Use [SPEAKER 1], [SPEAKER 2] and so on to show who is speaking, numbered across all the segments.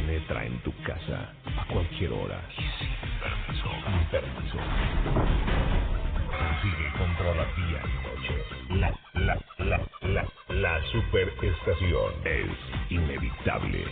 [SPEAKER 1] penetra en tu casa a cualquier hora. Sin permiso. permiso. Sigue y controla día y noche. La, la, la, la, la superestación es inevitable.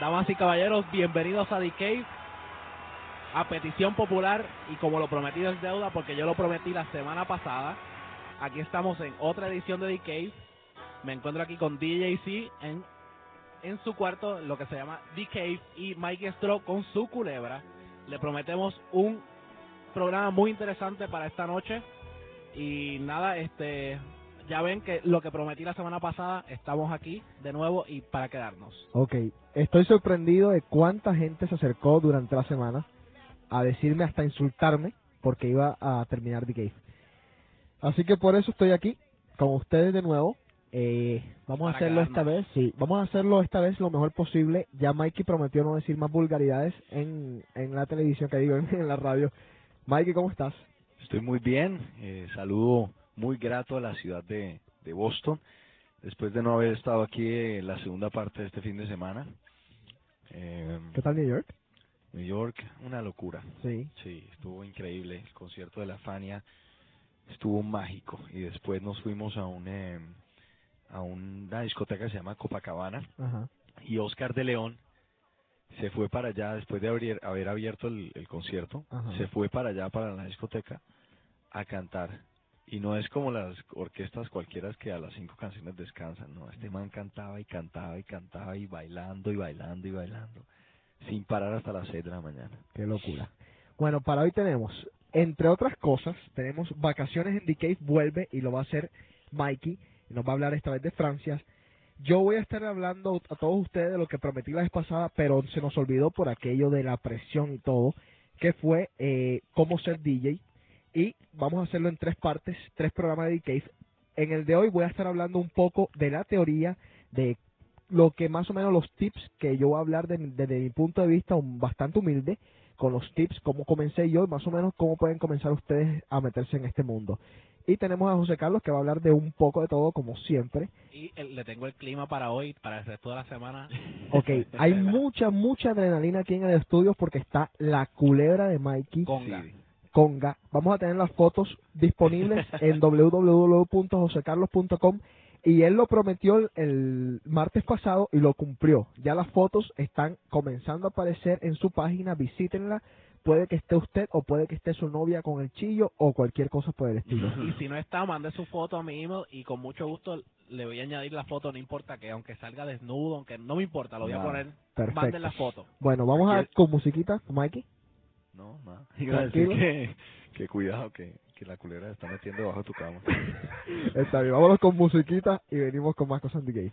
[SPEAKER 2] Damas y caballeros, bienvenidos a The Cave. A petición popular y como lo prometido es deuda porque yo lo prometí la semana pasada. Aquí estamos en otra edición de The Cave. Me encuentro aquí con DJC en, en su cuarto, lo que se llama The Cave, y Mike Stroh con su culebra. Le prometemos un programa muy interesante para esta noche. Y nada, este ya ven que lo que prometí la semana pasada, estamos aquí de nuevo y para quedarnos.
[SPEAKER 3] Ok, estoy sorprendido de cuánta gente se acercó durante la semana a decirme hasta insultarme porque iba a terminar The Cave. Así que por eso estoy aquí con ustedes de nuevo. Eh, vamos a hacerlo esta vez, sí, vamos a hacerlo esta vez lo mejor posible. Ya Mikey prometió no decir más vulgaridades en, en la televisión, que digo, en, en la radio. Mikey, ¿cómo estás?
[SPEAKER 4] Estoy muy bien, eh, saludo muy grato a la ciudad de, de Boston, después de no haber estado aquí en la segunda parte de este fin de semana. Eh,
[SPEAKER 3] ¿Qué tal New York?
[SPEAKER 4] New York, una locura.
[SPEAKER 3] Sí.
[SPEAKER 4] Sí, estuvo increíble. El concierto de la Fania estuvo mágico. Y después nos fuimos a un eh, a una discoteca que se llama Copacabana.
[SPEAKER 3] Ajá.
[SPEAKER 4] Y Oscar de León se fue para allá después de abrir- haber abierto el, el concierto.
[SPEAKER 3] Ajá.
[SPEAKER 4] Se fue para allá, para la discoteca, a cantar. Y no es como las orquestas cualquiera que a las cinco canciones descansan. No, este man cantaba y cantaba y cantaba y bailando y bailando y bailando. Sin parar hasta las seis de la mañana.
[SPEAKER 3] Qué locura. Bueno, para hoy tenemos, entre otras cosas, tenemos vacaciones en Cave, vuelve y lo va a hacer Mikey. y Nos va a hablar esta vez de Francia. Yo voy a estar hablando a todos ustedes de lo que prometí la vez pasada, pero se nos olvidó por aquello de la presión y todo, que fue eh, cómo ser DJ. Y vamos a hacerlo en tres partes, tres programas de Cave. En el de hoy voy a estar hablando un poco de la teoría, de lo que más o menos los tips que yo voy a hablar de- desde mi punto de vista un- bastante humilde, con los tips, cómo comencé yo y más o menos cómo pueden comenzar ustedes a meterse en este mundo. Y tenemos a José Carlos que va a hablar de un poco de todo, como siempre.
[SPEAKER 2] Y el- le tengo el clima para hoy, para el resto de la semana.
[SPEAKER 3] Ok, hay mucha, mucha adrenalina aquí en el estudio porque está la culebra de Mikey
[SPEAKER 2] Conga.
[SPEAKER 4] Sí.
[SPEAKER 3] Conga. Vamos a tener las fotos disponibles en www.josecarlos.com y él lo prometió el, martes pasado y lo cumplió. Ya las fotos están comenzando a aparecer en su página, visítenla. Puede que esté usted o puede que esté su novia con el chillo o cualquier cosa por el estilo.
[SPEAKER 2] Y si no está, mande su foto a mi email y con mucho gusto le voy a añadir la foto, no importa que, aunque salga desnudo, aunque no me importa, lo voy a poner.
[SPEAKER 3] Perfecto.
[SPEAKER 2] Manden la foto.
[SPEAKER 3] Bueno, vamos a
[SPEAKER 4] Aquí-
[SPEAKER 3] con musiquita, Mikey.
[SPEAKER 4] No, nada. Iba a decir
[SPEAKER 3] Tranquilo.
[SPEAKER 4] que, que cuidado, que, que la culera se está metiendo debajo de tu cama.
[SPEAKER 3] Está bien, vámonos con musiquita y venimos con más cosas de gay.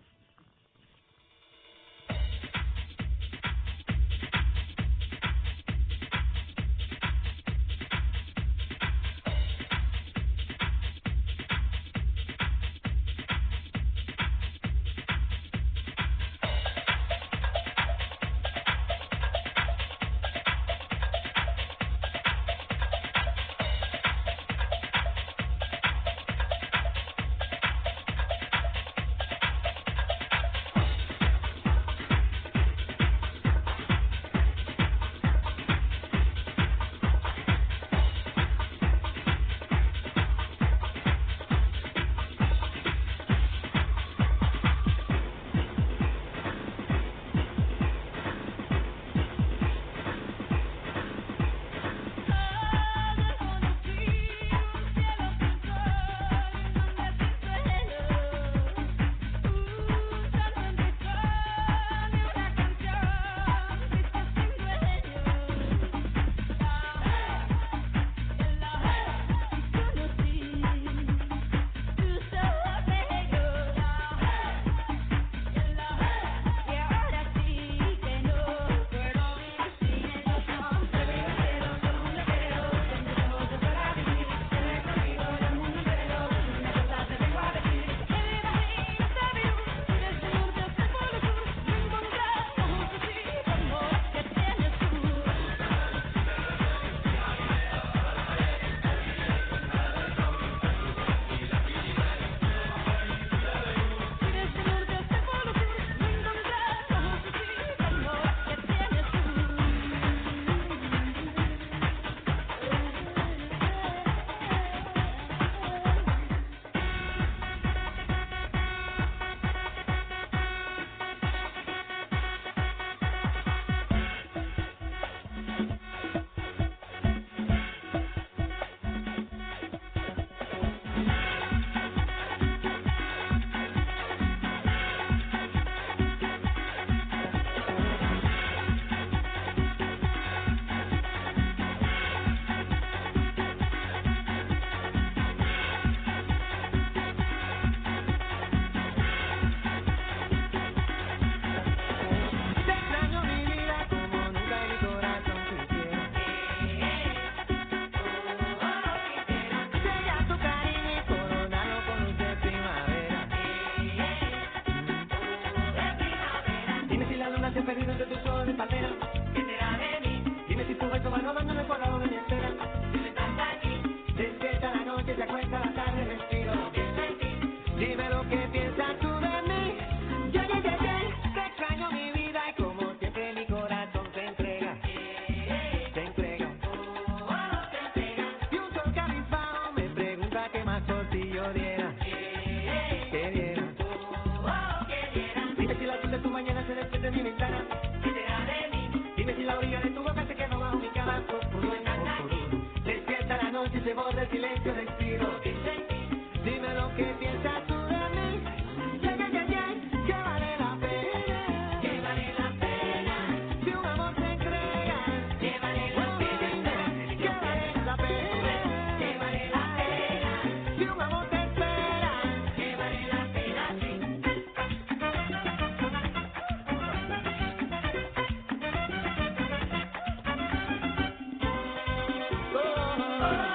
[SPEAKER 5] Thank
[SPEAKER 3] you.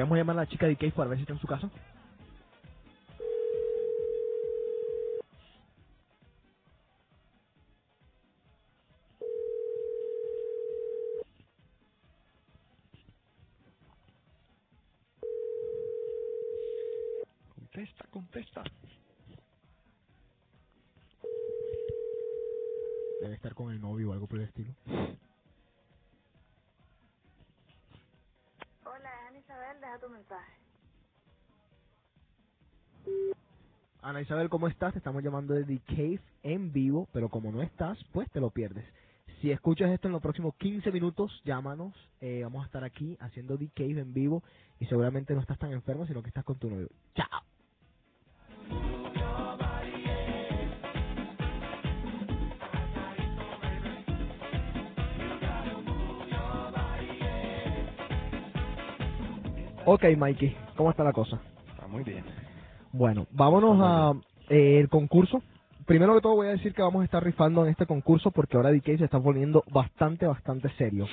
[SPEAKER 3] Vamos a llamar a la chica de Case para ver si está en su casa.
[SPEAKER 4] Contesta, contesta.
[SPEAKER 3] Debe estar con el novio o algo por el estilo.
[SPEAKER 6] Isabel,
[SPEAKER 3] ¿cómo estás? Te estamos llamando de The Cave en vivo, pero como no estás, pues te lo pierdes. Si escuchas esto en los próximos 15 minutos, llámanos. Eh, vamos a estar aquí haciendo The Cave en vivo y seguramente no estás tan enfermo, sino que estás con tu novio. ¡Chao! Ok, Mikey, ¿cómo está la cosa?
[SPEAKER 4] Está muy bien.
[SPEAKER 3] Bueno, vámonos a eh, el concurso. Primero que todo voy a decir que vamos a estar rifando en este concurso porque ahora DK se está poniendo bastante, bastante serio.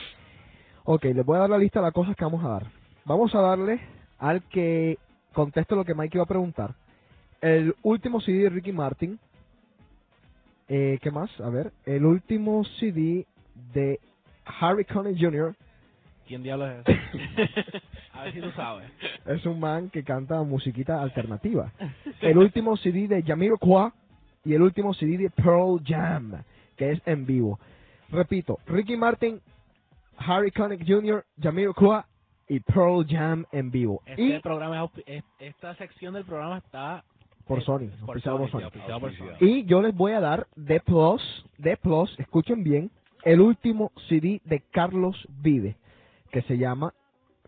[SPEAKER 3] Ok, les voy a dar la lista de las cosas que vamos a dar. Vamos a darle al que conteste lo que Mike iba a preguntar. El último CD de Ricky Martin. Eh, ¿Qué más? A ver. El último CD de Harry Connick Jr.
[SPEAKER 2] ¿Quién diablos es?
[SPEAKER 3] Es un man que canta musiquita alternativa. El último CD de Jamiroquai y el último CD de Pearl Jam, que es en vivo. Repito, Ricky Martin, Harry Connick Jr., Jamiroquai y Pearl Jam en vivo.
[SPEAKER 2] Este
[SPEAKER 3] y
[SPEAKER 2] programa esta sección del programa está
[SPEAKER 3] por Sony, Y yo les voy a dar de plus, de plus, escuchen bien, el último CD de Carlos Vive, que se llama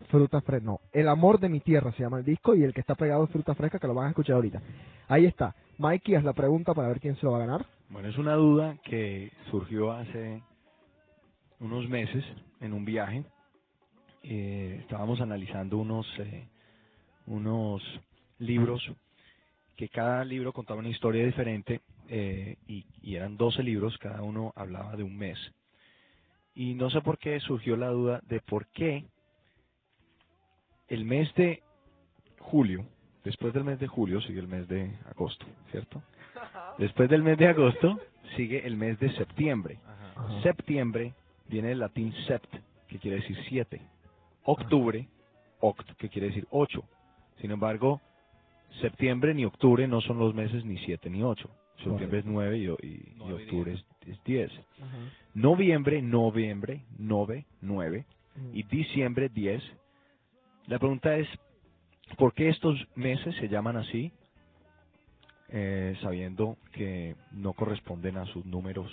[SPEAKER 3] Fruta Fresca. No, El amor de mi tierra se llama el disco y el que está pegado es Fruta Fresca, que lo van a escuchar ahorita. Ahí está. Mikey, haz la pregunta para ver quién se lo va a ganar.
[SPEAKER 4] Bueno, es una duda que surgió hace unos meses en un viaje. Eh, estábamos analizando unos, eh, unos libros que cada libro contaba una historia diferente eh, y, eran 12 libros, cada uno hablaba de un mes. Y no sé por qué surgió la duda de por qué el mes de julio, después del mes de julio sigue el mes de agosto, ¿cierto? Después del mes de agosto sigue el mes de septiembre.
[SPEAKER 3] Ajá.
[SPEAKER 4] Septiembre viene del latín sept, que quiere decir siete. Octubre, oct, que quiere decir ocho. Sin embargo, septiembre ni octubre no son los meses ni siete ni ocho. Septiembre es nueve y, octubre es, es diez.
[SPEAKER 3] Ajá.
[SPEAKER 4] Noviembre, noviembre, nove, nueve.
[SPEAKER 3] Mm.
[SPEAKER 4] Y diciembre, diez. La pregunta es, ¿por qué estos meses se llaman así? Eh, sabiendo que no corresponden a sus números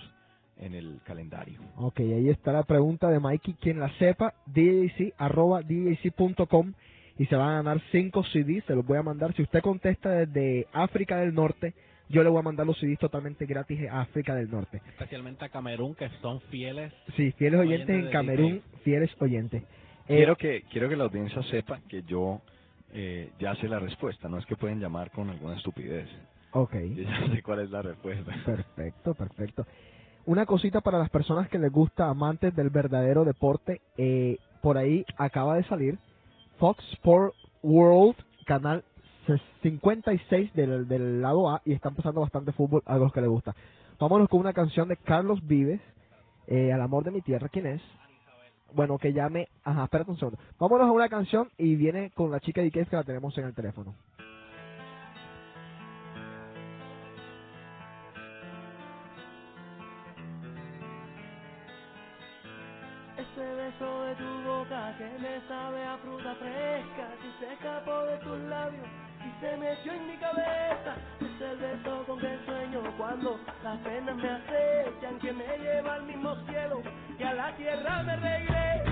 [SPEAKER 4] en el calendario.
[SPEAKER 3] Ok, ahí está la pregunta de Mikey. Quien la sepa, DJC, arroba DJC.com y se van a ganar 5 CDs. Se los voy a mandar. Si usted contesta desde África del Norte, yo le voy a mandar los CDs totalmente gratis a África del Norte.
[SPEAKER 2] especialmente a Camerún que son fieles
[SPEAKER 3] Sí, fieles oyentes
[SPEAKER 2] Oyentes
[SPEAKER 3] en Camerún, fieles oyentes. Eh,
[SPEAKER 4] Quiero que quiero que la audiencia sepa que yo eh, ya sé la respuesta. No es que pueden llamar con alguna estupidez.
[SPEAKER 3] Ok,
[SPEAKER 4] Yo ya sé cuál es la respuesta.
[SPEAKER 3] perfecto, perfecto. Una cosita para las personas que les gusta, amantes del verdadero deporte, eh, por ahí acaba de salir Fox Sport World, canal 56 del, del lado A, y están pasando bastante fútbol a los que les gusta. Vámonos con una canción de Carlos Vives, eh, Al amor de mi tierra, ¿quién es? Bueno, que llame, ajá, espérate un segundo. Vámonos a una canción y viene con la chica de Ikea que la tenemos en el teléfono.
[SPEAKER 7] Beso de tu boca que me sabe a fruta fresca, que se escapó de tus labios y se metió en mi cabeza. Es el beso con que sueño cuando las penas me acechan, que me lleva al mismo cielo, que a la tierra me regresa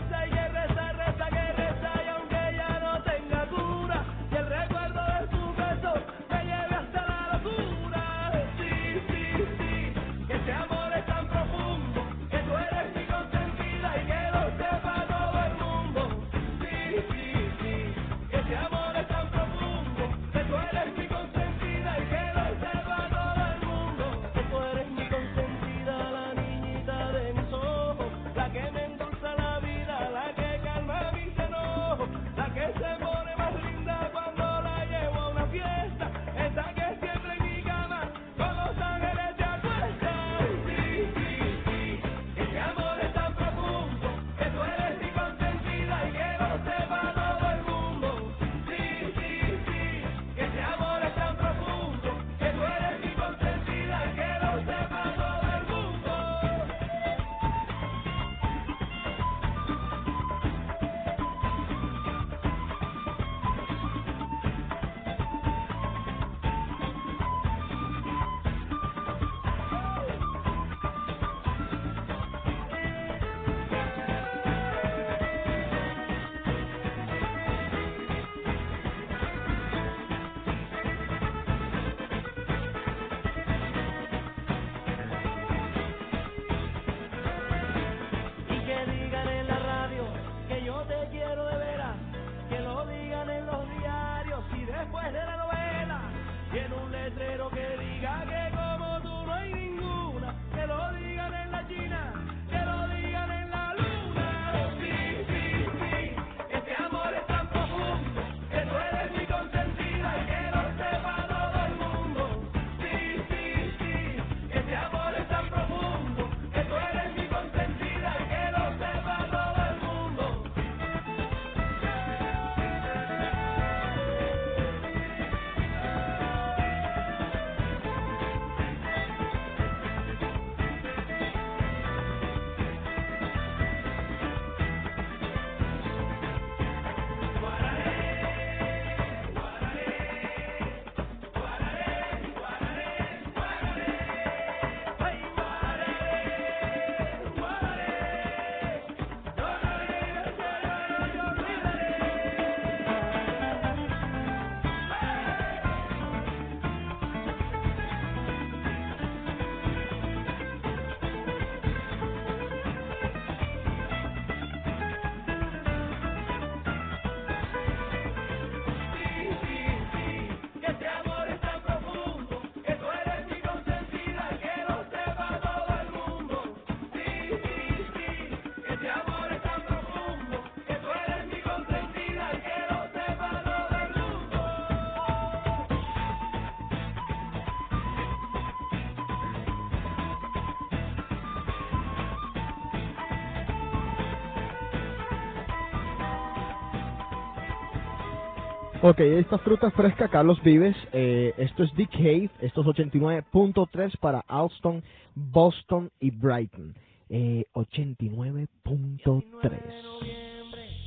[SPEAKER 3] Ok, esta fruta fresca, Carlos Vives. eh, esto es The Cave. Esto es 89.3 para Alston, Boston y Brighton. Eh, 89.3.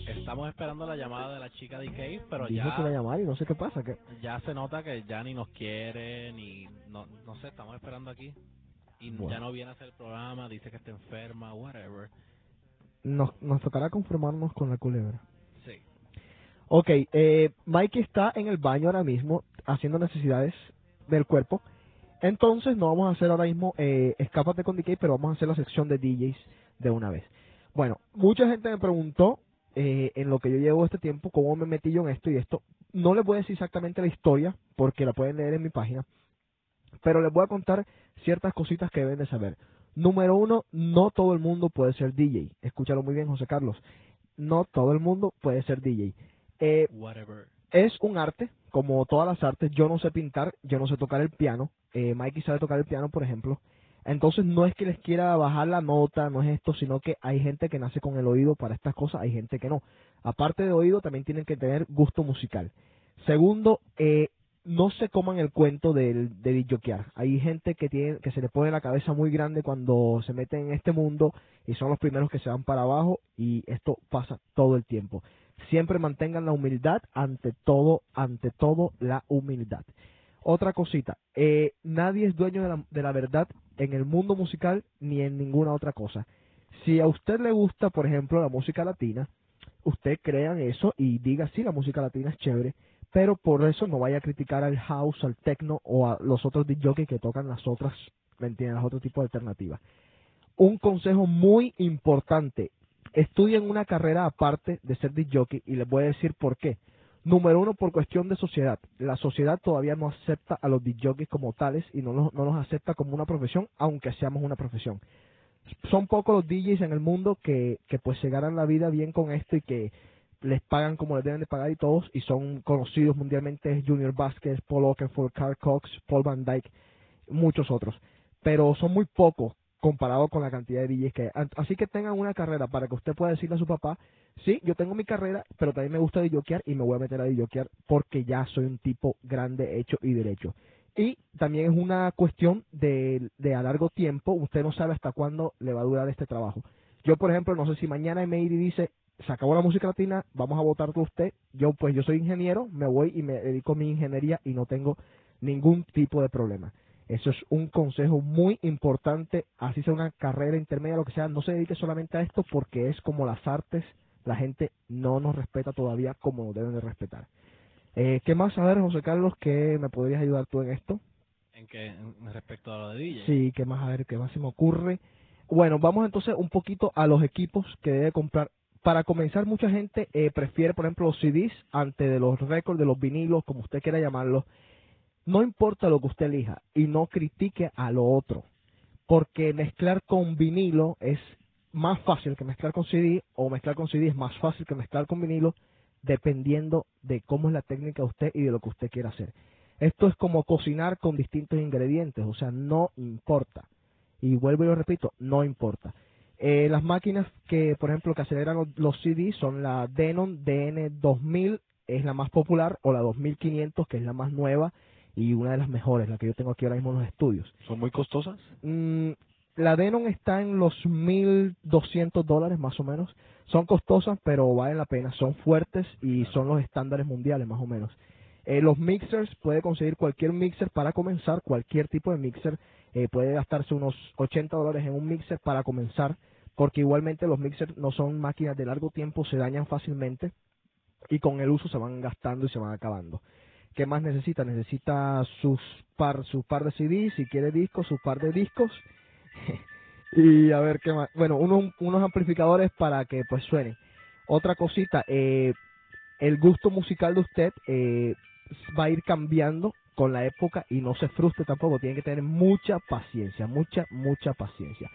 [SPEAKER 2] Estamos esperando la llamada de la chica de Cave, pero
[SPEAKER 3] Dijo que iba a
[SPEAKER 2] ya,
[SPEAKER 3] llamar y no sé qué pasa. Que
[SPEAKER 2] ya se nota que ya ni nos quiere, ni no, no sé, estamos esperando aquí. Y
[SPEAKER 3] Bueno.
[SPEAKER 2] ya no viene a hacer el programa, dice que está enferma, whatever.
[SPEAKER 3] nos, nos tocará conformarnos con la culebra. Ok, eh, Mikey está en el baño ahora mismo haciendo necesidades del cuerpo. Entonces no vamos a hacer ahora mismo eh, Escápate con DK, pero vamos a hacer la sección de DJs de una vez. Bueno, mucha gente me preguntó eh, en lo que yo llevo este tiempo cómo me metí yo en esto y esto. No les voy a decir exactamente la historia porque la pueden leer en mi página, pero les voy a contar ciertas cositas que deben de saber. Número uno, no todo el mundo puede ser DJ. Escúchalo muy bien, José Carlos. No todo el mundo puede ser DJ. Eh,
[SPEAKER 2] Whatever.
[SPEAKER 3] es un arte, como todas las artes. Yo no sé pintar, yo no sé tocar el piano. Eh, Mikey sabe tocar el piano, por ejemplo. Entonces no es que les quiera bajar la nota, no es esto, sino que hay gente que nace con el oído para estas cosas, hay gente que no. Aparte de oído, también tienen que tener gusto musical. Segundo, eh, no se coman el cuento del, de disjoquear. Hay gente que tiene que se le pone la cabeza muy grande cuando se meten en este mundo y son los primeros que se van para abajo y esto pasa todo el tiempo. Siempre mantengan la humildad ante todo, ante todo la humildad. Otra cosita, eh, nadie es dueño de la, de la verdad en el mundo musical ni en ninguna otra cosa. Si a usted le gusta, por ejemplo, la música latina, usted crea en eso y diga, sí, la música latina es chévere, pero por eso no vaya a criticar al house, al techno o a los otros DJs que tocan las otras, ¿me entienden? Las otros tipos de alternativas. Un consejo muy importante, estudien una carrera aparte de ser DJ y les voy a decir por qué. Número uno, por cuestión de sociedad. La sociedad todavía no acepta a los DJs como tales y no nos, no nos acepta como una profesión, aunque seamos una profesión. Son pocos los DJs en el mundo que, que pues se ganan la vida bien con esto y que les pagan como les deben de pagar y todos, y son conocidos mundialmente Junior Vázquez, Paul Oakenfold, Carl Cox, Paul Van Dyke, muchos otros. Pero son muy pocos comparado con la cantidad de DJs que hay. Así que tengan una carrera para que usted pueda decirle a su papá, sí, yo tengo mi carrera, pero también me gusta DJokear y me voy a meter a DJokear porque ya soy un tipo grande, hecho y derecho. Y también es una cuestión de, de a largo tiempo, usted no sabe hasta cuándo le va a durar este trabajo. Yo, por ejemplo, no sé si mañana MID dice, se acabó la música latina, vamos a votar por usted. Yo, pues, yo soy ingeniero, me voy y me dedico a mi ingeniería y no tengo ningún tipo de problema. Eso es un consejo muy importante, así sea una carrera intermedia, lo que sea, no se dedique solamente a esto porque es como las artes, la gente no nos respeta todavía como nos deben de respetar. Eh, ¿Qué más? A ver, José Carlos, ¿qué me podrías ayudar tú en esto?
[SPEAKER 2] En que en respecto a lo de DJ.
[SPEAKER 3] Sí, ¿qué más? A ver, ¿qué más se me ocurre? Bueno, vamos entonces un poquito a los equipos que debe comprar. Para comenzar, mucha gente eh, prefiere, por ejemplo, los CDs antes de los récords, de los vinilos, como usted quiera llamarlos. No importa lo que usted elija y no critique a lo otro, porque mezclar con vinilo es más fácil que mezclar con CD o mezclar con CD es más fácil que mezclar con vinilo dependiendo de cómo es la técnica de usted y de lo que usted quiera hacer. Esto es como cocinar con distintos ingredientes, o sea, no importa. Y vuelvo y lo repito, no importa. Eh, las máquinas que, por ejemplo, que aceleran los, los CDs son la Denon DN2000, es la más popular, o la 2500, que es la más nueva y una de las mejores, la que yo tengo aquí ahora mismo en los estudios.
[SPEAKER 4] ¿Son muy costosas?
[SPEAKER 3] Mm, la Denon está en los 1.200 dólares más o menos. Son costosas, pero valen la pena. Son fuertes y son los estándares mundiales más o menos. Eh, los mixers, puede conseguir cualquier mixer para comenzar, cualquier tipo de mixer. Eh, puede gastarse unos 80 dólares en un mixer para comenzar, porque igualmente los mixers no son máquinas de largo tiempo, se dañan fácilmente y con el uso se van gastando y se van acabando. ¿Qué más necesita? Necesita sus par, sus par de CDs, si quiere discos, sus par de discos. y a ver qué más. Bueno, unos, unos amplificadores para que pues suene. Otra cosita, eh, el gusto musical de usted eh, va a ir cambiando con la época y no se frustre tampoco. Tiene que tener mucha paciencia, mucha, mucha paciencia.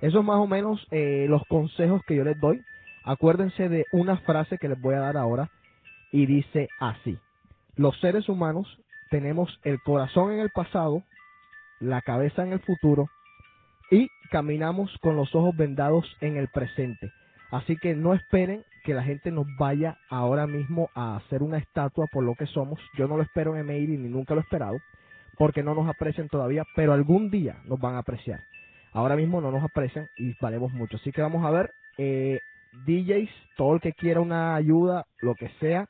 [SPEAKER 3] Eso es más o menos eh, los consejos que yo les doy. Acuérdense de una frase que les voy a dar ahora y dice así. Los seres humanos tenemos el corazón en el pasado, la cabeza en el futuro y caminamos con los ojos vendados en el presente. Así que no esperen
[SPEAKER 8] que la gente nos vaya ahora mismo a hacer una estatua por lo que somos. Yo no lo espero en Emery ni nunca lo he esperado, porque no nos aprecian todavía, pero algún día nos van a apreciar. Ahora mismo no nos aprecian y valemos mucho. Así que vamos a ver, eh, DJs, todo el que quiera una ayuda, lo que sea,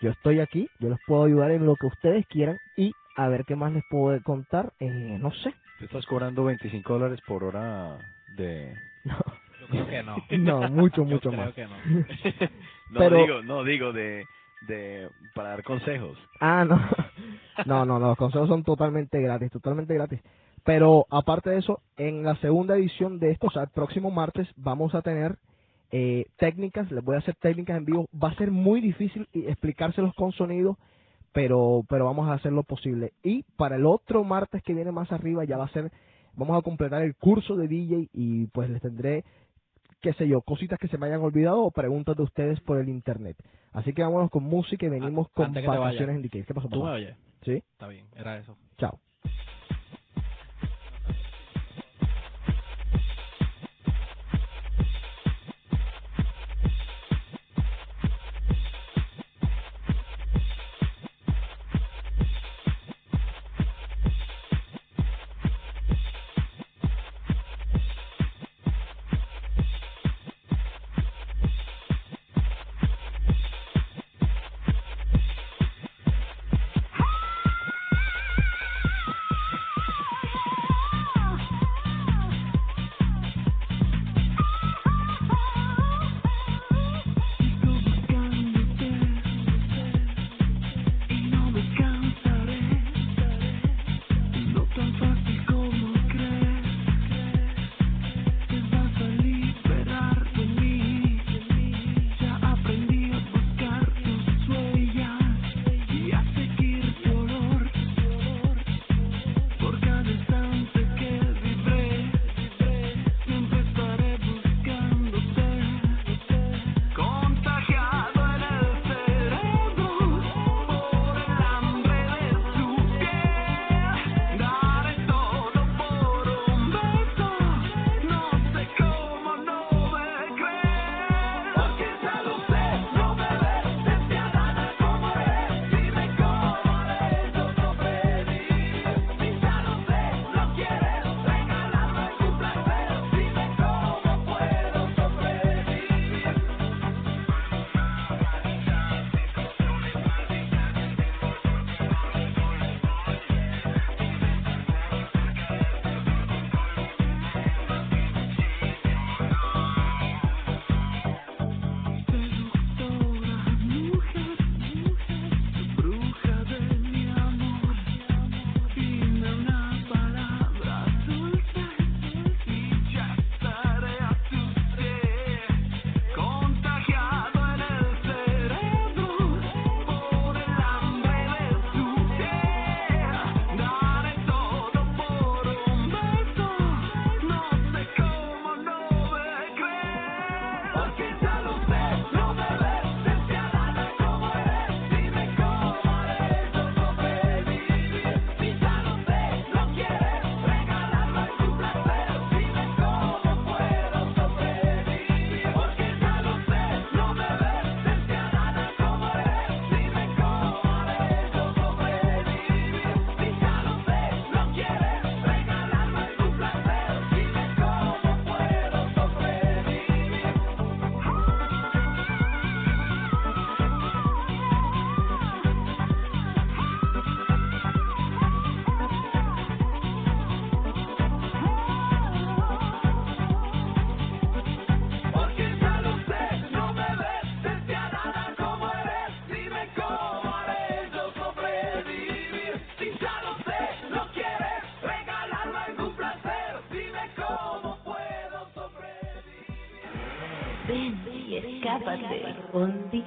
[SPEAKER 8] yo estoy aquí, yo les puedo ayudar en lo que ustedes quieran y a ver qué más les puedo contar, eh, no sé.
[SPEAKER 4] Tú estás cobrando 25 dólares por hora de...
[SPEAKER 8] No,
[SPEAKER 2] Yo creo que no.
[SPEAKER 8] no mucho,
[SPEAKER 2] Yo
[SPEAKER 8] mucho
[SPEAKER 2] creo
[SPEAKER 8] más.
[SPEAKER 2] que no.
[SPEAKER 4] no
[SPEAKER 8] Pero-
[SPEAKER 4] digo, no digo de, de para dar consejos.
[SPEAKER 8] Ah, no. No, no, no, los consejos son totalmente gratis, totalmente gratis. Pero aparte de eso, en la segunda edición de esto, o sea, el próximo martes, vamos a tener eh, técnicas, les voy a hacer técnicas en vivo. Va a ser muy difícil explicárselos con sonido, pero, pero vamos a hacer lo posible. Y para el otro martes que viene más arriba, ya va a ser, vamos a completar el curso de DJ y pues les tendré, qué sé yo, cositas que se me hayan olvidado o preguntas de ustedes por el internet. Así que vámonos con música y venimos
[SPEAKER 2] Ah,
[SPEAKER 8] con
[SPEAKER 2] antes que te vayas.
[SPEAKER 8] en. ¿Qué pasó,
[SPEAKER 2] ¿Tú me oyes?
[SPEAKER 8] ¿Sí?
[SPEAKER 2] Está bien, era eso.
[SPEAKER 8] Chao.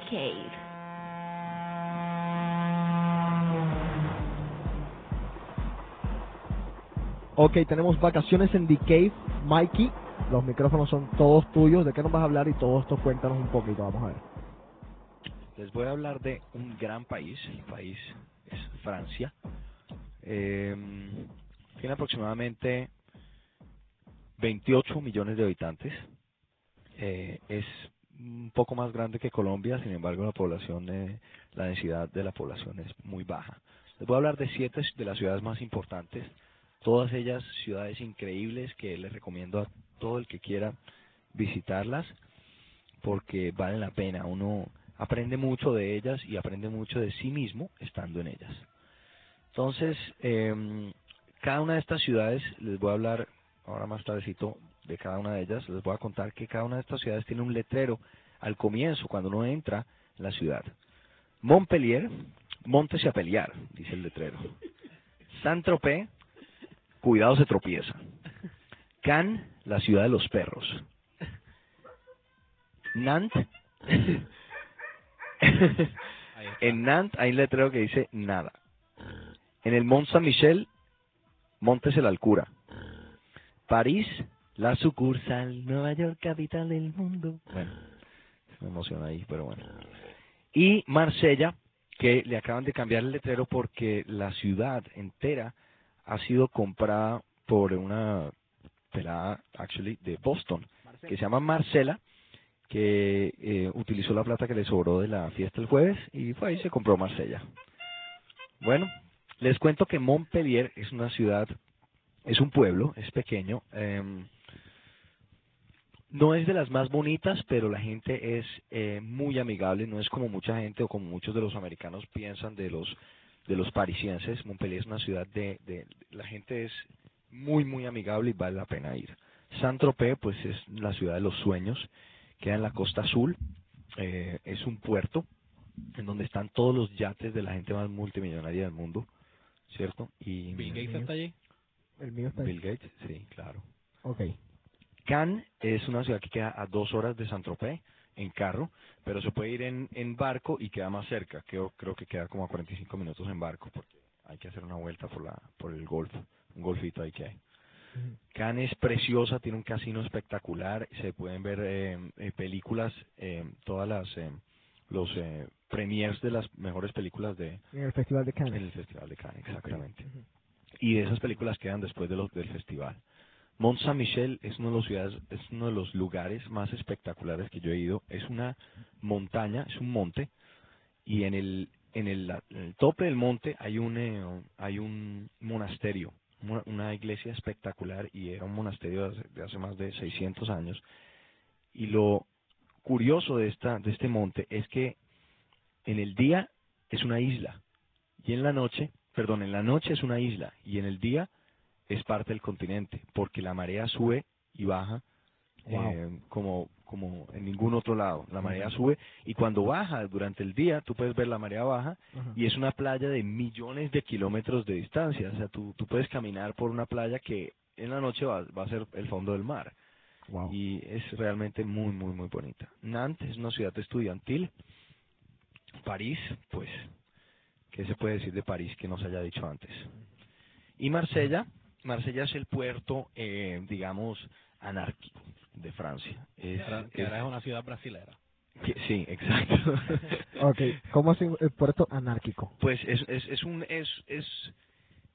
[SPEAKER 9] Cave.
[SPEAKER 8] Ok, tenemos vacaciones en The Cave. Mikey, los micrófonos son todos tuyos. ¿De qué nos vas a hablar? Y todo esto cuéntanos un poquito. Vamos a ver.
[SPEAKER 4] Les voy a hablar de un gran país, el país es Francia. Eh, tiene aproximadamente 28 millones de habitantes. Eh, es un poco más grande que Colombia, sin embargo la población, eh, la densidad de la población es muy baja. Les voy a hablar de siete de las ciudades más importantes, todas ellas ciudades increíbles que les recomiendo a todo el que quiera visitarlas porque valen la pena. Uno aprende mucho de ellas y aprende mucho de sí mismo estando en ellas. Entonces, em, cada una de estas ciudades, les voy a hablar ahora más tardecito de cada una de ellas, les voy a contar que cada una de estas ciudades tiene un letrero al comienzo, cuando uno entra en la ciudad. Montpellier, montese a pelear, dice el letrero. Saint-Tropez, cuidado se tropieza. Cannes, la ciudad de los perros. Nantes, en Nantes hay un letrero que dice nada. En el Mont Saint-Michel, montese la alcura. París, la sucursal, Nueva York, capital del mundo. Bueno, me emociona ahí, pero bueno. Y Marsella, que le acaban de cambiar el letrero porque la ciudad entera ha sido comprada por una pelada, actually, de Boston, que se llama Marcela, que eh, utilizó la plata que le sobró de la fiesta el jueves y fue ahí y se compró Marsella. Bueno, les cuento que Montpellier es una ciudad, es un pueblo, es pequeño. em, no es de las más bonitas, pero la gente es eh, muy amigable. No es como mucha gente o como muchos de los americanos piensan de los de los parisienses. Montpellier es una ciudad de, de la gente es muy muy amigable y vale la pena ir. Saint-Tropez, pues es la ciudad de los sueños, queda en la costa azul. eh, es un puerto en donde están todos los yates de la gente más multimillonaria del mundo, ¿cierto? Y
[SPEAKER 2] Bill Gates está allí.
[SPEAKER 3] El mío está ahí.
[SPEAKER 4] Bill Gates, sí, claro.
[SPEAKER 3] Ok.
[SPEAKER 4] Cannes es una ciudad que queda a dos horas de Saint-Tropez en carro, pero se puede ir en, en barco y queda más cerca. Creo, creo que queda como a 45 minutos en barco porque hay que hacer una vuelta por la por el golfo, un golfito ahí que hay. Cannes es preciosa, tiene un casino espectacular, se pueden ver eh, eh, películas, eh, todas las eh, los eh, premiers de las mejores películas de
[SPEAKER 3] En el Festival de
[SPEAKER 4] en
[SPEAKER 3] Cannes.
[SPEAKER 4] el Festival de Cannes, exactamente y de esas películas quedan después de los, del festival. Mont Saint-Michel es uno de los ciudades, es uno de los lugares más espectaculares que yo he ido. Es una montaña, es un monte y en el en el, tope del monte hay un eh, un monasterio, una, iglesia espectacular y era un monasterio de hace, de hace más de 600 años. Y lo curioso de esta de este monte es que en el día es una isla y en la noche, perdón, en la noche es una isla y en el día es parte del continente, porque la marea sube y baja
[SPEAKER 3] Wow.
[SPEAKER 4] eh, como, como en ningún otro lado. La marea sube y cuando baja durante el día, tú puedes ver la marea baja y es una playa de millones de kilómetros de distancia. O sea, tú, tú puedes caminar por una playa que en la noche va, va a ser el fondo del mar
[SPEAKER 3] Wow.
[SPEAKER 4] y es realmente muy, muy, muy bonita. Nantes es una ciudad estudiantil. París, pues, ¿qué se puede decir de París que no se haya dicho antes? Y Marsella, Marsella es el puerto, eh, digamos, anárquico de Francia. Es-
[SPEAKER 2] Que ahora
[SPEAKER 4] es-
[SPEAKER 2] es una ciudad brasilera.
[SPEAKER 4] que- sí, exacto.
[SPEAKER 3] Ok, ¿cómo así el puerto anárquico?
[SPEAKER 4] Pues es, es, es un es, es,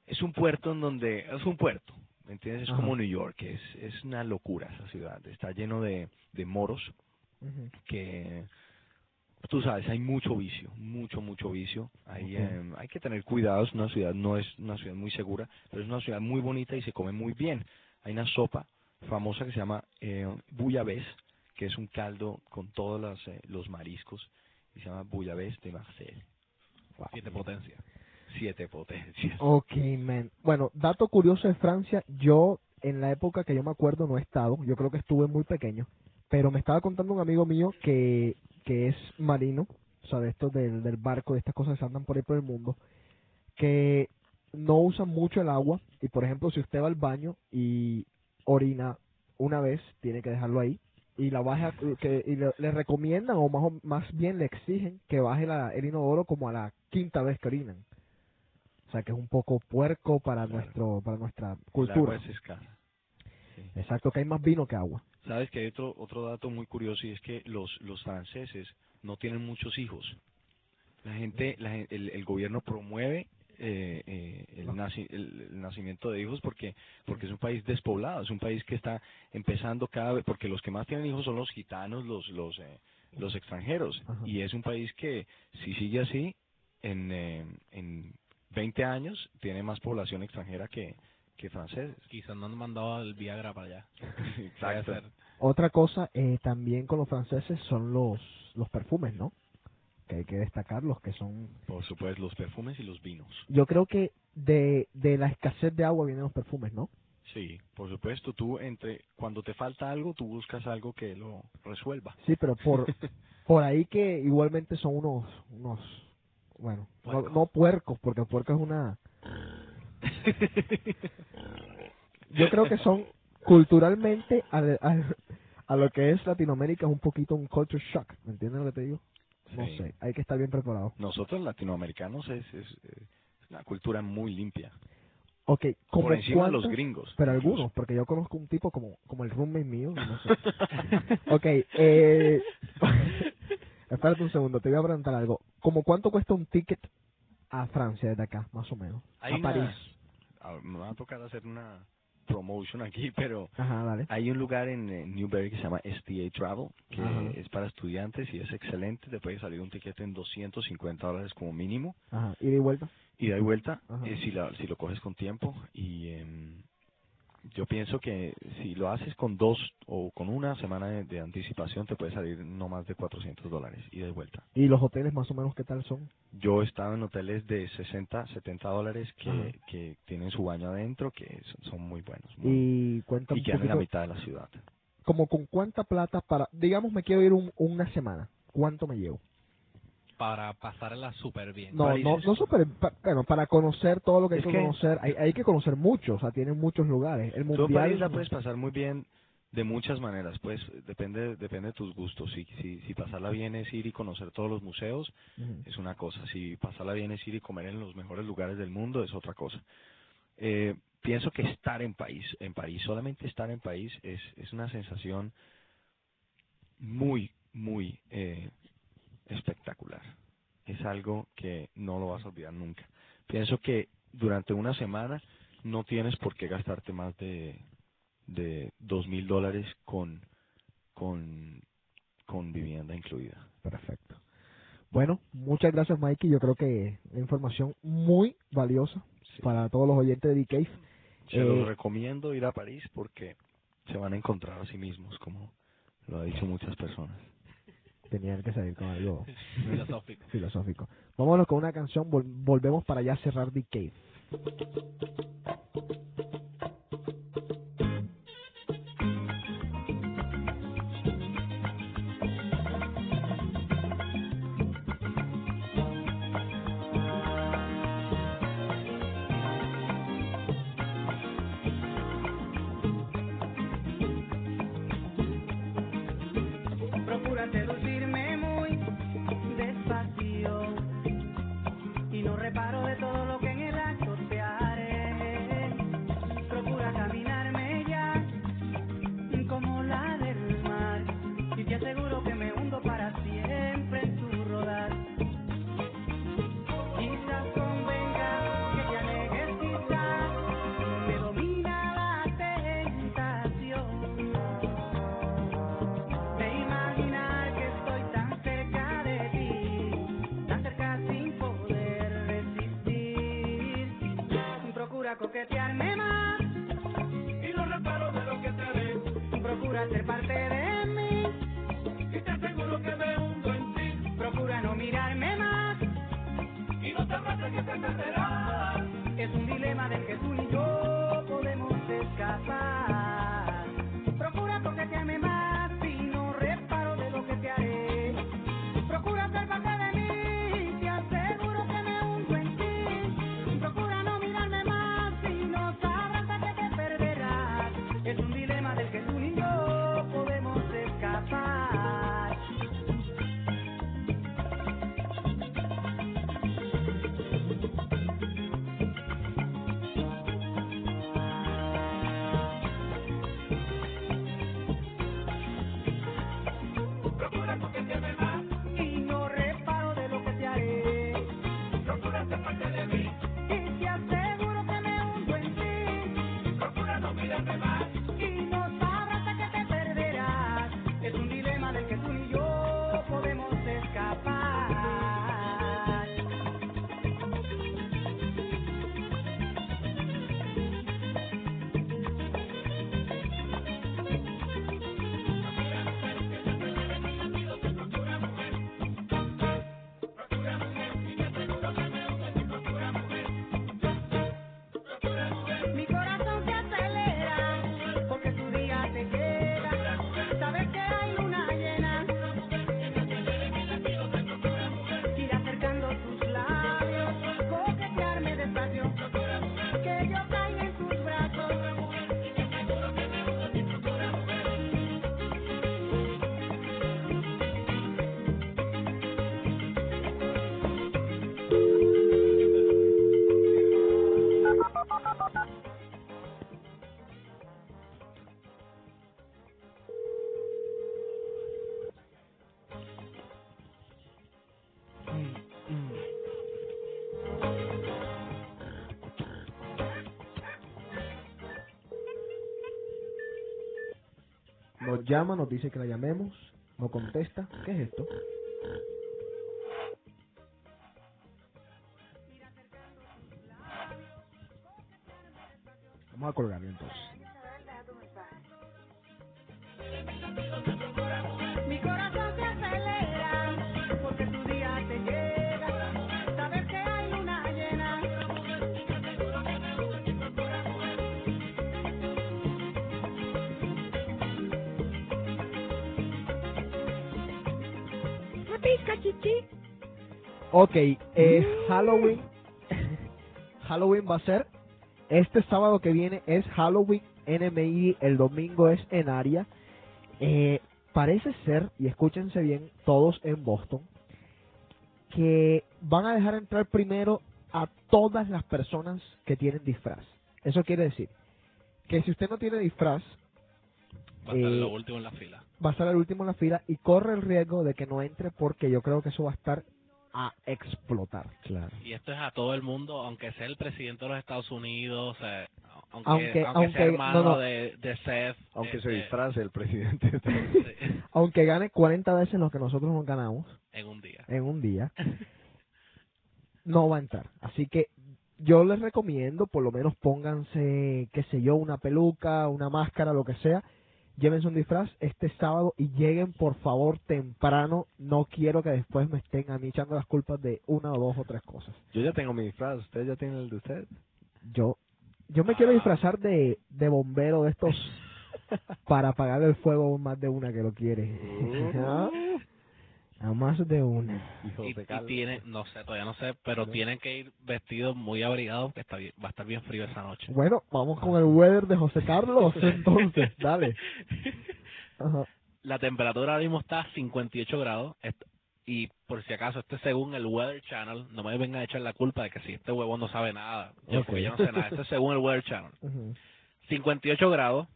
[SPEAKER 4] es un puerto en donde es un puerto, ¿me entiendes? Es
[SPEAKER 3] Ajá.
[SPEAKER 4] como New York, es, es una locura esa ciudad. Está lleno de, de moros
[SPEAKER 3] Ujú.
[SPEAKER 4] que tú sabes, hay mucho vicio, mucho, mucho vicio. Hay, em, hay que tener cuidado, es una ciudad, no es una ciudad muy segura, pero es una ciudad muy bonita y se come muy bien. Hay una sopa famosa que se llama eh, bouillabaisse, que es un caldo con todos los, eh, los mariscos, y se llama bouillabaisse de Marseille.
[SPEAKER 2] Siete potencias.
[SPEAKER 4] Siete potencias.
[SPEAKER 3] Ok, man. Bueno, dato curioso de Francia, yo en la época que yo me acuerdo no he estado, yo creo que estuve muy pequeño, pero me estaba contando un amigo mío que, que es marino, o sea, de estos del, del barco, de estas cosas que andan por ahí por el mundo, que no usan mucho el agua y por ejemplo si usted va al baño y orina una vez, tiene que dejarlo ahí y la baja que y le, le recomiendan o más o- más bien le exigen que baje la, el inodoro como a la quinta vez que orinan. O sea que es un poco puerco para
[SPEAKER 4] Claro.
[SPEAKER 3] nuestro para nuestra cultura.
[SPEAKER 4] Sí.
[SPEAKER 3] Exacto, que hay más vino que agua.
[SPEAKER 4] Sabes que hay otro, otro dato muy curioso y es que los, los franceses no tienen muchos hijos. La gente, la el, el gobierno promueve eh, eh, el, naci- el- el nacimiento de hijos porque porque es un país despoblado, es un país que está empezando cada vez, porque los que más tienen hijos son los gitanos, los los eh, los extranjeros.
[SPEAKER 3] Ajá.
[SPEAKER 4] Y es un país que, si sigue así, en, eh, en 20 años tiene más población extranjera que, que franceses.
[SPEAKER 2] Quizás no han mandado el Viagra para allá.
[SPEAKER 4] Exacto.
[SPEAKER 3] Otra cosa eh, también con los franceses son los, los perfumes, ¿no? Que hay que destacarlos, que son...
[SPEAKER 4] Por supuesto, los perfumes y los vinos.
[SPEAKER 3] Yo creo que de, de la escasez de agua vienen los perfumes, ¿no?
[SPEAKER 4] Sí, por supuesto, tú entre cuando te falta algo, tú buscas algo que lo resuelva.
[SPEAKER 3] Sí, pero por, por ahí que igualmente son unos, unos bueno, no,
[SPEAKER 2] Puercos.
[SPEAKER 3] no puercos, porque puerco es una... Yo creo que son culturalmente al- al- a lo que es Latinoamérica es un poquito un culture shock, ¿me entiendes lo que te digo? No
[SPEAKER 4] Sí.
[SPEAKER 3] sé, hay que estar bien preparado.
[SPEAKER 4] Nosotros latinoamericanos es, es, es una cultura muy limpia.
[SPEAKER 3] Ok, como
[SPEAKER 4] Por encima de los gringos.
[SPEAKER 3] Pero algunos, porque yo conozco un tipo como, como el roommate mío, no sé. ok, eh, espérate un segundo, te voy a preguntar algo. ¿Cómo cuánto cuesta un ticket a Francia desde acá, más o menos?
[SPEAKER 4] Hay
[SPEAKER 3] a
[SPEAKER 4] una-
[SPEAKER 3] París.
[SPEAKER 4] Me va a tocar hacer una promotion aquí, pero
[SPEAKER 3] Ajá,
[SPEAKER 4] hay un lugar en eh, Newberry que se llama STA Travel, que
[SPEAKER 3] Ajá.
[SPEAKER 4] es para estudiantes y es excelente. Te puede salir un tiquete en 250 dólares como mínimo.
[SPEAKER 3] Ajá, y vuelta.
[SPEAKER 4] ida y vuelta
[SPEAKER 3] Ajá.
[SPEAKER 4] eh, si, la, si lo coges con tiempo y em, yo pienso que si lo haces con dos o con una semana de, de anticipación te puede salir no más de 400 dólares y vuelta.
[SPEAKER 3] ¿Y los hoteles más o menos qué tal son?
[SPEAKER 4] yo he estado en hoteles de 60 70 dólares que, que tienen su baño adentro que son, son muy buenos muy-
[SPEAKER 3] Y cuenta
[SPEAKER 4] y quedan en la mitad de la ciudad.
[SPEAKER 3] Como con cuánta plata para, digamos me quiero ir un- una semana, ¿cuánto me llevo?
[SPEAKER 2] Para pasarla súper bien.
[SPEAKER 3] No, no, no super, pa- bueno, para conocer todo lo que hay que
[SPEAKER 4] que-
[SPEAKER 3] conocer, hay, hay que conocer mucho, o sea, tienen muchos lugares. El
[SPEAKER 4] Tú
[SPEAKER 3] mundial
[SPEAKER 4] París la puedes pasar muy bien de muchas maneras, pues depende depende de tus gustos. Si, si, si pasarla bien es ir y conocer todos los museos, es una cosa. Si pasarla bien es ir y comer en los mejores lugares del mundo, es otra cosa. Eh, pienso que estar en París, en París, solamente estar en París es, es una sensación muy, muy eh, espectacular. Es algo que no lo vas a olvidar nunca. Pienso que durante una semana no tienes por qué gastarte más de, de dos mil dólares con, con, con vivienda incluida.
[SPEAKER 3] Perfecto. Bueno, muchas gracias Mikey, yo creo que información muy valiosa
[SPEAKER 4] Sí.
[SPEAKER 3] para todos los oyentes de D-Cave.
[SPEAKER 4] Se
[SPEAKER 3] Eh,
[SPEAKER 4] los recomiendo ir a París porque se van a encontrar a sí mismos, como lo ha dicho muchas personas.
[SPEAKER 3] Tenían que salir con algo
[SPEAKER 2] Filosófico.
[SPEAKER 3] filosófico. Vámonos con una canción, vol- volvemos para ya cerrar D-Cave.
[SPEAKER 10] Procura
[SPEAKER 3] llama, nos dice que la llamemos, no contesta. ¿Qué es esto? Vamos a colgarlo entonces. Ok, eh, Halloween. Halloween va a ser. Este sábado que viene es Halloween NMI. El domingo es en Aria. Eh, parece ser, y escúchense bien, todos en Boston, que van a dejar entrar primero a todas las personas que tienen disfraz. Eso quiere decir que si usted no tiene disfraz,
[SPEAKER 2] Va a estar
[SPEAKER 3] Eh,
[SPEAKER 2] lo último en la fila.
[SPEAKER 3] va a estar el último en la fila y corre el riesgo de que no entre porque yo creo que eso va a estar a explotar.
[SPEAKER 4] Claro.
[SPEAKER 2] Y esto es a todo el mundo, aunque sea el presidente de los Estados Unidos, eh, aunque,
[SPEAKER 3] Aunque-
[SPEAKER 2] aunque, sea hermano
[SPEAKER 3] no, no.
[SPEAKER 2] De, de Seth.
[SPEAKER 4] Aunque se
[SPEAKER 2] este,
[SPEAKER 4] disfrace el presidente.
[SPEAKER 2] sí,
[SPEAKER 3] Aunque gane 40 veces lo que nosotros nos ganamos
[SPEAKER 2] en un día.
[SPEAKER 3] en un día, no va a entrar. Así que yo les recomiendo, por lo menos pónganse, qué sé yo, una peluca, una máscara, lo que sea. Llévense un disfraz este sábado y lleguen por favor temprano. No quiero que después me estén a mí echando las culpas de una o dos o tres cosas.
[SPEAKER 4] Yo ya tengo mi disfraz. ¿Ustedes ya tienen el de ustedes?
[SPEAKER 3] Yo yo me quiero disfrazar de, de bombero de estos para apagar el fuego más de una que lo quiere. ¿Ah? A más de una.
[SPEAKER 2] Y, y tiene, no sé, todavía no sé, pero tienen que ir vestidos muy abrigados, que está bien, va a estar bien frío esa noche.
[SPEAKER 3] Bueno, vamos con el weather de José Carlos, entonces, dale. Ajá.
[SPEAKER 2] La temperatura ahora mismo está a 58 grados. Y por si acaso, este según el Weather Channel, no me vengan a echar la culpa de que si este huevón no sabe nada. Yo,
[SPEAKER 3] Ok.
[SPEAKER 2] porque yo no sé nada. Este es según el Weather Channel.
[SPEAKER 3] Ujú.
[SPEAKER 2] 58 grados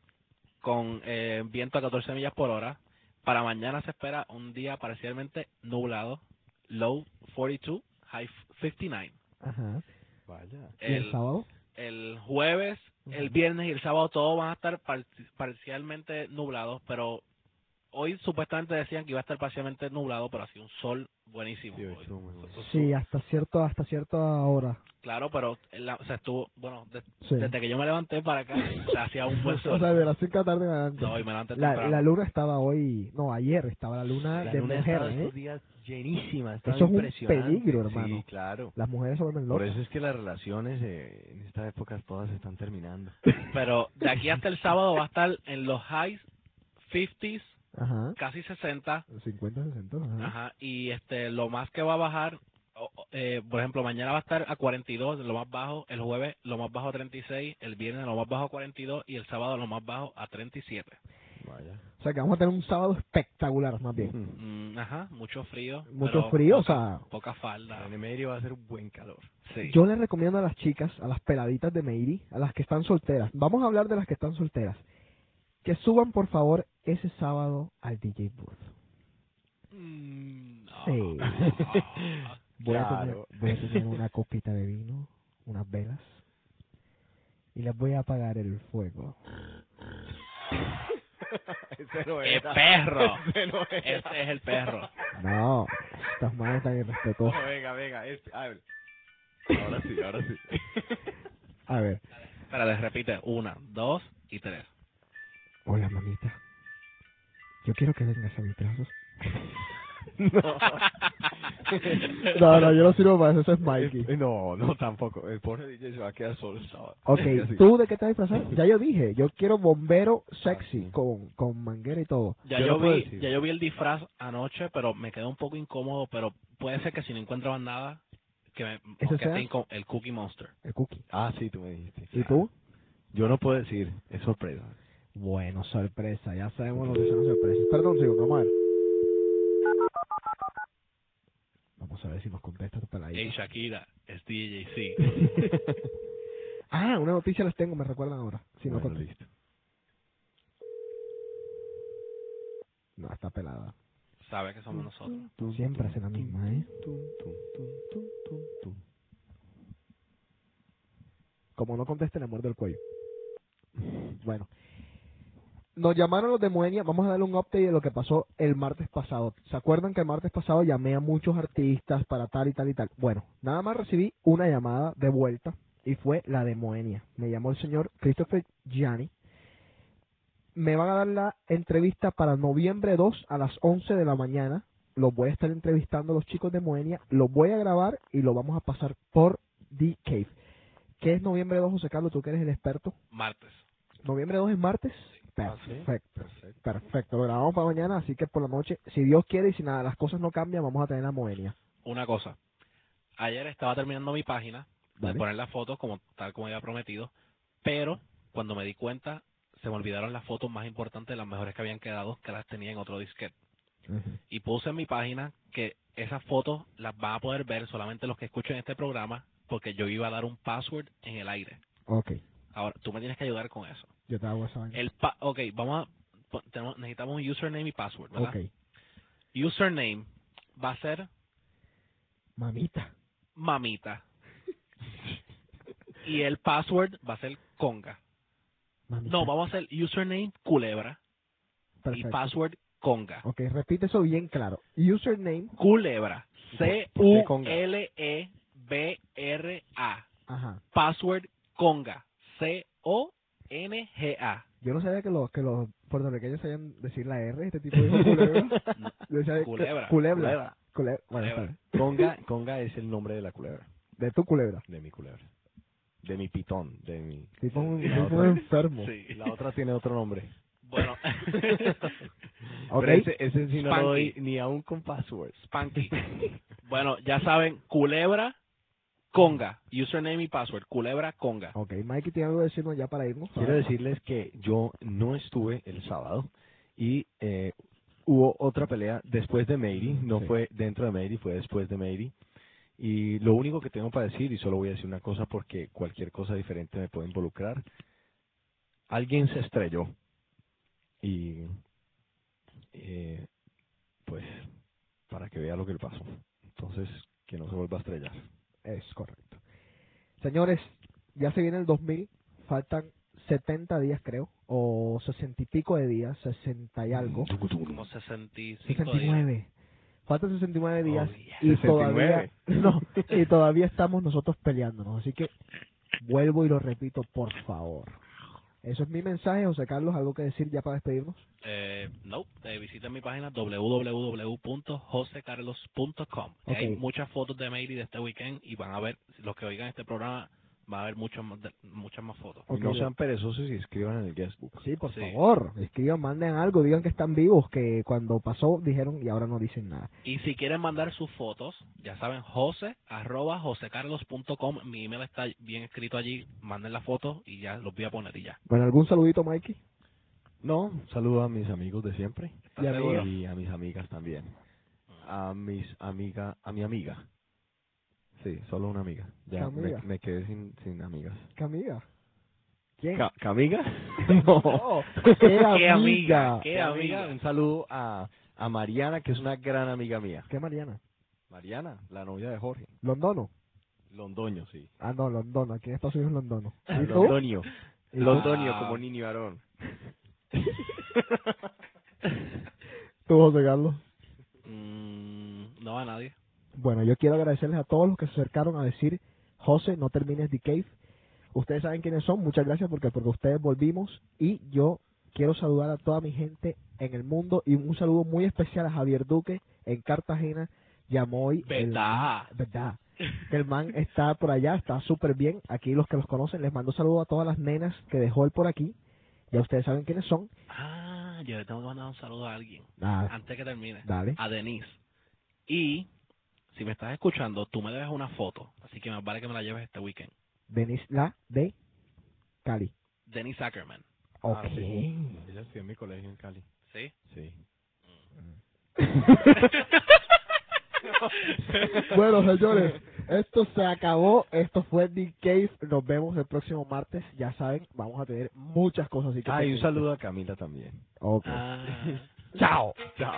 [SPEAKER 2] con eh, viento a 14 millas por hora. Para mañana se espera un día parcialmente nublado, low 42, high 59.
[SPEAKER 3] Ajá.
[SPEAKER 4] Vaya.
[SPEAKER 3] ¿Y el
[SPEAKER 2] El,
[SPEAKER 3] sábado?
[SPEAKER 2] el jueves, el viernes y el sábado todos van a estar par- parcialmente nublados, pero hoy supuestamente decían que iba a estar parcialmente nublado, pero así un sol buenísimo.
[SPEAKER 4] Sí, hoy.
[SPEAKER 3] Sí, hasta cierto hasta cierta hora.
[SPEAKER 2] Claro, pero la- o sea, estuvo, bueno, de-
[SPEAKER 3] Sí.
[SPEAKER 2] desde que yo me levanté para acá, o sea, hacía un buen sol.
[SPEAKER 3] O sea, de las 5 de la tarde en adelante.
[SPEAKER 2] no, y me levanté
[SPEAKER 3] la, la luna estaba hoy, no, ayer estaba la luna
[SPEAKER 4] La
[SPEAKER 3] de
[SPEAKER 4] luna
[SPEAKER 3] mujer,
[SPEAKER 4] estaba
[SPEAKER 3] ¿eh?
[SPEAKER 4] estos días llenísima. estaba
[SPEAKER 3] Eso es un peligro, hermano.
[SPEAKER 4] Sí, claro.
[SPEAKER 3] Las mujeres se vuelven
[SPEAKER 4] Por
[SPEAKER 3] locas.
[SPEAKER 4] eso es que las relaciones eh, en esta época todas están terminando.
[SPEAKER 2] Pero de aquí hasta el sábado va a estar en los highs 50s,
[SPEAKER 3] Ajá.
[SPEAKER 2] casi 60,
[SPEAKER 3] 50, 60. Ajá.
[SPEAKER 2] ajá, y este lo más que va a bajar, o- o, eh, por ejemplo, mañana va a estar a 42, lo más bajo, el jueves lo más bajo a 36, el viernes lo más bajo a 42 y el sábado lo más bajo a 37.
[SPEAKER 4] Vaya.
[SPEAKER 3] O sea, que vamos a tener un sábado espectacular, más bien.
[SPEAKER 2] Mm, ajá, mucho frío.
[SPEAKER 3] Mucho frío, o
[SPEAKER 2] poca-
[SPEAKER 3] sea,
[SPEAKER 2] Poca falda.
[SPEAKER 4] En medio va a ser un buen calor.
[SPEAKER 2] Sí.
[SPEAKER 3] Yo les recomiendo a las chicas, a las peladitas de Meiri, a las que están solteras. Vamos a hablar de las que están solteras. Que suban, por favor, ese sábado al DJ booth.
[SPEAKER 2] Mm, no.
[SPEAKER 3] Sí. Voy, a tener,
[SPEAKER 4] Claro.
[SPEAKER 3] voy a tener una copita de vino, unas velas, y les voy a apagar el fuego.
[SPEAKER 4] Ese no
[SPEAKER 2] ¡Qué perro!
[SPEAKER 4] Ese no era.
[SPEAKER 2] Ese es el perro.
[SPEAKER 3] No, estas manos están irrespetuosas.
[SPEAKER 4] No, venga, venga. Este, hable. Ahora sí, ahora sí.
[SPEAKER 3] A ver,
[SPEAKER 2] Espérate, repite. Una, dos y tres.
[SPEAKER 3] Hola mamita. Yo quiero que vengas a mis brazos.
[SPEAKER 4] No.
[SPEAKER 3] No, no, yo no sirvo para eso, eso es Mikey.
[SPEAKER 4] No, no, tampoco. El pobre DJ se va a quedar solo el sábado.
[SPEAKER 3] Ok. ¿tú de qué te vas a disfrazar? Ya yo dije, yo quiero bombero sexy, con, con manguera y todo.
[SPEAKER 2] Ya
[SPEAKER 4] Yo
[SPEAKER 2] vi,
[SPEAKER 4] decir.
[SPEAKER 2] ya yo vi el disfraz anoche, pero me quedó un poco incómodo, pero puede ser que si no encuentro más nada, que me
[SPEAKER 3] ¿Ese
[SPEAKER 2] que
[SPEAKER 3] sea?
[SPEAKER 2] el Cookie Monster.
[SPEAKER 3] El cookie.
[SPEAKER 4] Ah, sí, tú me dijiste.
[SPEAKER 3] ¿Y tú?
[SPEAKER 4] Yo no puedo decir. Es sorpresa.
[SPEAKER 3] Bueno, sorpresa, ya sabemos lo que son sorpresas. Perdón, un segundo, vamos a ver. Vamos a ver si nos contesta tu
[SPEAKER 2] Hey
[SPEAKER 3] peladita.
[SPEAKER 2] Shakira, es DJC.
[SPEAKER 3] ah, una noticia les tengo, me recuerdan ahora. Si no,
[SPEAKER 4] Bueno,
[SPEAKER 3] contesta. no, está pelada.
[SPEAKER 2] Sabe que somos nosotros.
[SPEAKER 3] Siempre hace la misma, ¿eh?
[SPEAKER 4] Tum, tum, tum, tum, tum, tum.
[SPEAKER 3] Como no conteste, le muerdo el cuello. Bueno. Nos llamaron los de Moenia, vamos a darle un update de lo que pasó el martes pasado. ¿Se acuerdan que el martes pasado llamé a muchos artistas para tal y tal y tal? Bueno, nada más recibí una llamada de vuelta y fue la de Moenia. Me llamó el señor Christopher Gianni. Me van a dar la entrevista para noviembre 2 a las 11 de la mañana. Los voy a estar entrevistando a los chicos de Moenia. Los voy a grabar y lo vamos a pasar por The Cave. ¿Qué es noviembre 2, José Carlos? Tú que eres el experto.
[SPEAKER 2] Martes.
[SPEAKER 3] Noviembre 2 es martes.
[SPEAKER 4] Sí.
[SPEAKER 3] Perfecto. Perfecto. Lo grabamos para mañana, así que por la noche, si Dios quiere y si nada, las cosas no cambian, vamos a tener la Moenia.
[SPEAKER 2] Una cosa. Ayer estaba terminando mi página de poner las fotos como tal como había prometido, pero cuando me di cuenta se me olvidaron las fotos más importantes, las mejores que habían quedado, que las tenía en otro disquete. Y puse en mi página que esas fotos las van a poder ver solamente los que escuchen este programa, porque yo iba a dar un password en el aire.
[SPEAKER 3] Ok,
[SPEAKER 2] Ahora, tú me tienes que ayudar con eso.
[SPEAKER 3] yo te hago esa vaina.
[SPEAKER 2] El pa ok, vamos a... tenemos- necesitamos un username y password, ¿verdad?
[SPEAKER 3] Ok,
[SPEAKER 2] Username va a ser
[SPEAKER 3] mamita.
[SPEAKER 2] mamita. y el password va a ser conga.
[SPEAKER 3] mamita.
[SPEAKER 2] No, vamos a hacer username culebra y password conga.
[SPEAKER 3] Ok, repite eso bien claro. Username,
[SPEAKER 2] Culebra. C-U-L-E-B-R-A.
[SPEAKER 3] ajá.
[SPEAKER 2] Password conga. C-O-N-G-A.
[SPEAKER 3] Yo no sabía que los, que los puertorriqueños sabían decir la R, este tipo dijo culebra. Yo
[SPEAKER 2] Culebra.
[SPEAKER 3] Culebra. Bueno.
[SPEAKER 4] Conga, conga es el nombre de la culebra,
[SPEAKER 3] De tu culebra.
[SPEAKER 4] de mi culebra. De mi pitón, de mi...
[SPEAKER 3] Tipo un,
[SPEAKER 4] La
[SPEAKER 3] tipo un
[SPEAKER 4] otra-
[SPEAKER 3] enfermo.
[SPEAKER 2] Sí.
[SPEAKER 4] La otra tiene otro nombre.
[SPEAKER 2] Bueno.
[SPEAKER 3] Ok.
[SPEAKER 4] Pero ese, ese sí no lo doy ni aún con passwords.
[SPEAKER 2] Spanky. Bueno, ya saben, culebra conga. Username y password. Culebra conga.
[SPEAKER 3] Ok, Mikey tiene algo que decirnos ya para irnos.
[SPEAKER 4] Quiero decirles que yo no estuve el sábado y eh, hubo otra pelea después de Meiri, no
[SPEAKER 3] Sí.
[SPEAKER 4] fue dentro de Meiri, fue después de Meiri. Y lo único que tengo para decir, y solo voy a decir una cosa porque cualquier cosa diferente me puede involucrar, alguien se estrelló y eh, pues para que vea lo que le pasó. Entonces, que no se vuelva a estrellar.
[SPEAKER 3] Es correcto. Señores, ya se viene el 2000, faltan 70 días creo, o 60 y pico de días, 60 y algo.
[SPEAKER 2] Como 65 días.
[SPEAKER 3] 69. Faltan 69 días
[SPEAKER 2] Oh, yeah.
[SPEAKER 3] y
[SPEAKER 4] 69.
[SPEAKER 3] todavía no, y todavía estamos nosotros peleándonos, así que vuelvo y lo repito, por favor. Eso es mi mensaje, José Carlos, algo que decir ya para despedirnos.
[SPEAKER 2] Eh, no, eh, visiten mi página www.josecarlos.com. Hay muchas fotos de Mary de este weekend y van a ver, los que oigan este programa, va a haber muchas más, de- muchas más fotos.
[SPEAKER 3] Ok,
[SPEAKER 4] y no sean perezosos y escriban en el guestbook.
[SPEAKER 3] Sí, por
[SPEAKER 2] Sí.
[SPEAKER 3] favor, escriban, manden algo, digan que están vivos, que cuando pasó dijeron y ahora no dicen nada.
[SPEAKER 2] Y si quieren mandar sus fotos, ya saben, jose, arroba josecarlos.com. Mi email está bien escrito allí. Manden la foto y ya los voy a poner y ya.
[SPEAKER 3] Bueno, ¿algún saludito, Mikey?
[SPEAKER 4] No, saludo a mis amigos de siempre
[SPEAKER 2] ¿Estás
[SPEAKER 3] Y a
[SPEAKER 4] y a mis amigas también. A mis amiga, a mi amiga. Sí, solo una amiga. Ya
[SPEAKER 3] ¿Qué
[SPEAKER 4] me, quedé sin, sin amigas.
[SPEAKER 3] ¿Qué amiga? ¿Quién?
[SPEAKER 4] Ca- ¿Camiga?
[SPEAKER 3] No, ¿Qué
[SPEAKER 2] ¿Qué
[SPEAKER 3] amiga?
[SPEAKER 2] amiga?
[SPEAKER 4] ¿Qué
[SPEAKER 2] ¿Qué
[SPEAKER 4] amiga? Un saludo a, a Mariana, que es una gran amiga mía.
[SPEAKER 3] ¿Qué Mariana?
[SPEAKER 4] Mariana, la novia de Jorge.
[SPEAKER 3] ¿Londono?
[SPEAKER 4] Londoño, sí.
[SPEAKER 3] Ah, no, Londono. Aquí en Estados Unidos es Londono. ¿Y tú?
[SPEAKER 4] Londoño.
[SPEAKER 3] ¿Y tú?
[SPEAKER 4] Londoño,
[SPEAKER 2] Ah.
[SPEAKER 4] como niño varón.
[SPEAKER 3] ¿Tú, José Carlos?
[SPEAKER 2] Mm, no a nadie.
[SPEAKER 3] Bueno, yo quiero agradecerles a todos los que se acercaron a decir, José, no termines The Cave. Ustedes saben quiénes son, muchas gracias porque porque ustedes volvimos y yo quiero saludar a toda mi gente en el mundo y un saludo muy especial a Javier Duque en Cartagena. Llamó hoy. el-
[SPEAKER 2] ¿Verdad?
[SPEAKER 3] verdad. Que el man está por allá, está súper bien. Aquí los que los conocen, les mando saludos a todas las nenas que dejó él por aquí. Ya ustedes saben quiénes son.
[SPEAKER 2] Ah, yo le tengo que mandar un saludo a alguien.
[SPEAKER 3] Nada,
[SPEAKER 2] Antes que termine.
[SPEAKER 3] dale.
[SPEAKER 2] A Denise. Y si me estás escuchando, tú me debes una foto. Así que más vale que me la lleves este weekend.
[SPEAKER 3] Denise La de Cali.
[SPEAKER 2] Denise Ackerman.
[SPEAKER 3] Ok.
[SPEAKER 4] Ah, sí. Ella estudió en mi colegio en Cali.
[SPEAKER 2] ¿Sí?
[SPEAKER 4] Sí.
[SPEAKER 3] bueno, señores, esto se acabó. Esto fue The Cave. Nos vemos el próximo martes. Ya saben, vamos a tener muchas cosas. Así que
[SPEAKER 4] Ah, y un saludo a Camila también.
[SPEAKER 3] Ok.
[SPEAKER 2] Ah.
[SPEAKER 3] Chao.
[SPEAKER 4] Chao.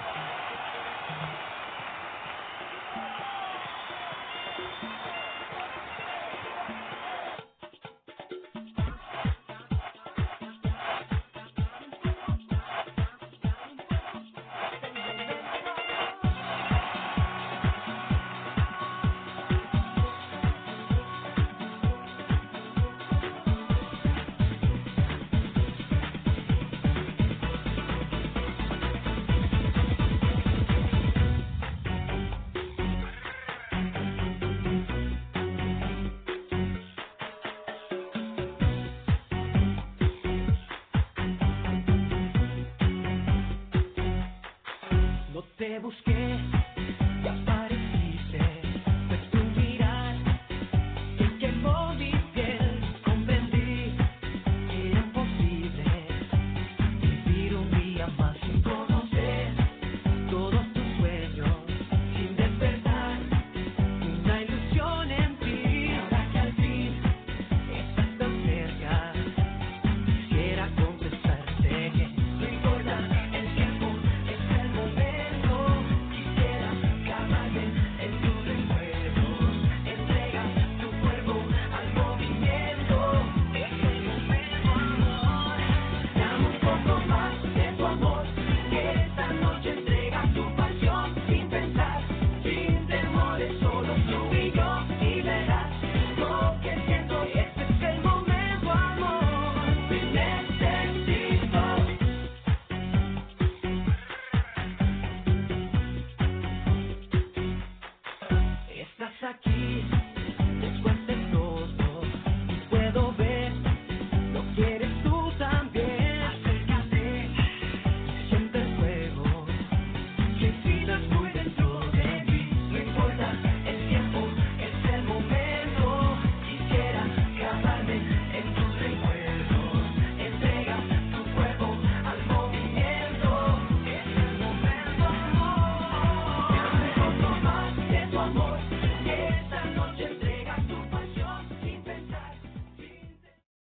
[SPEAKER 4] skin.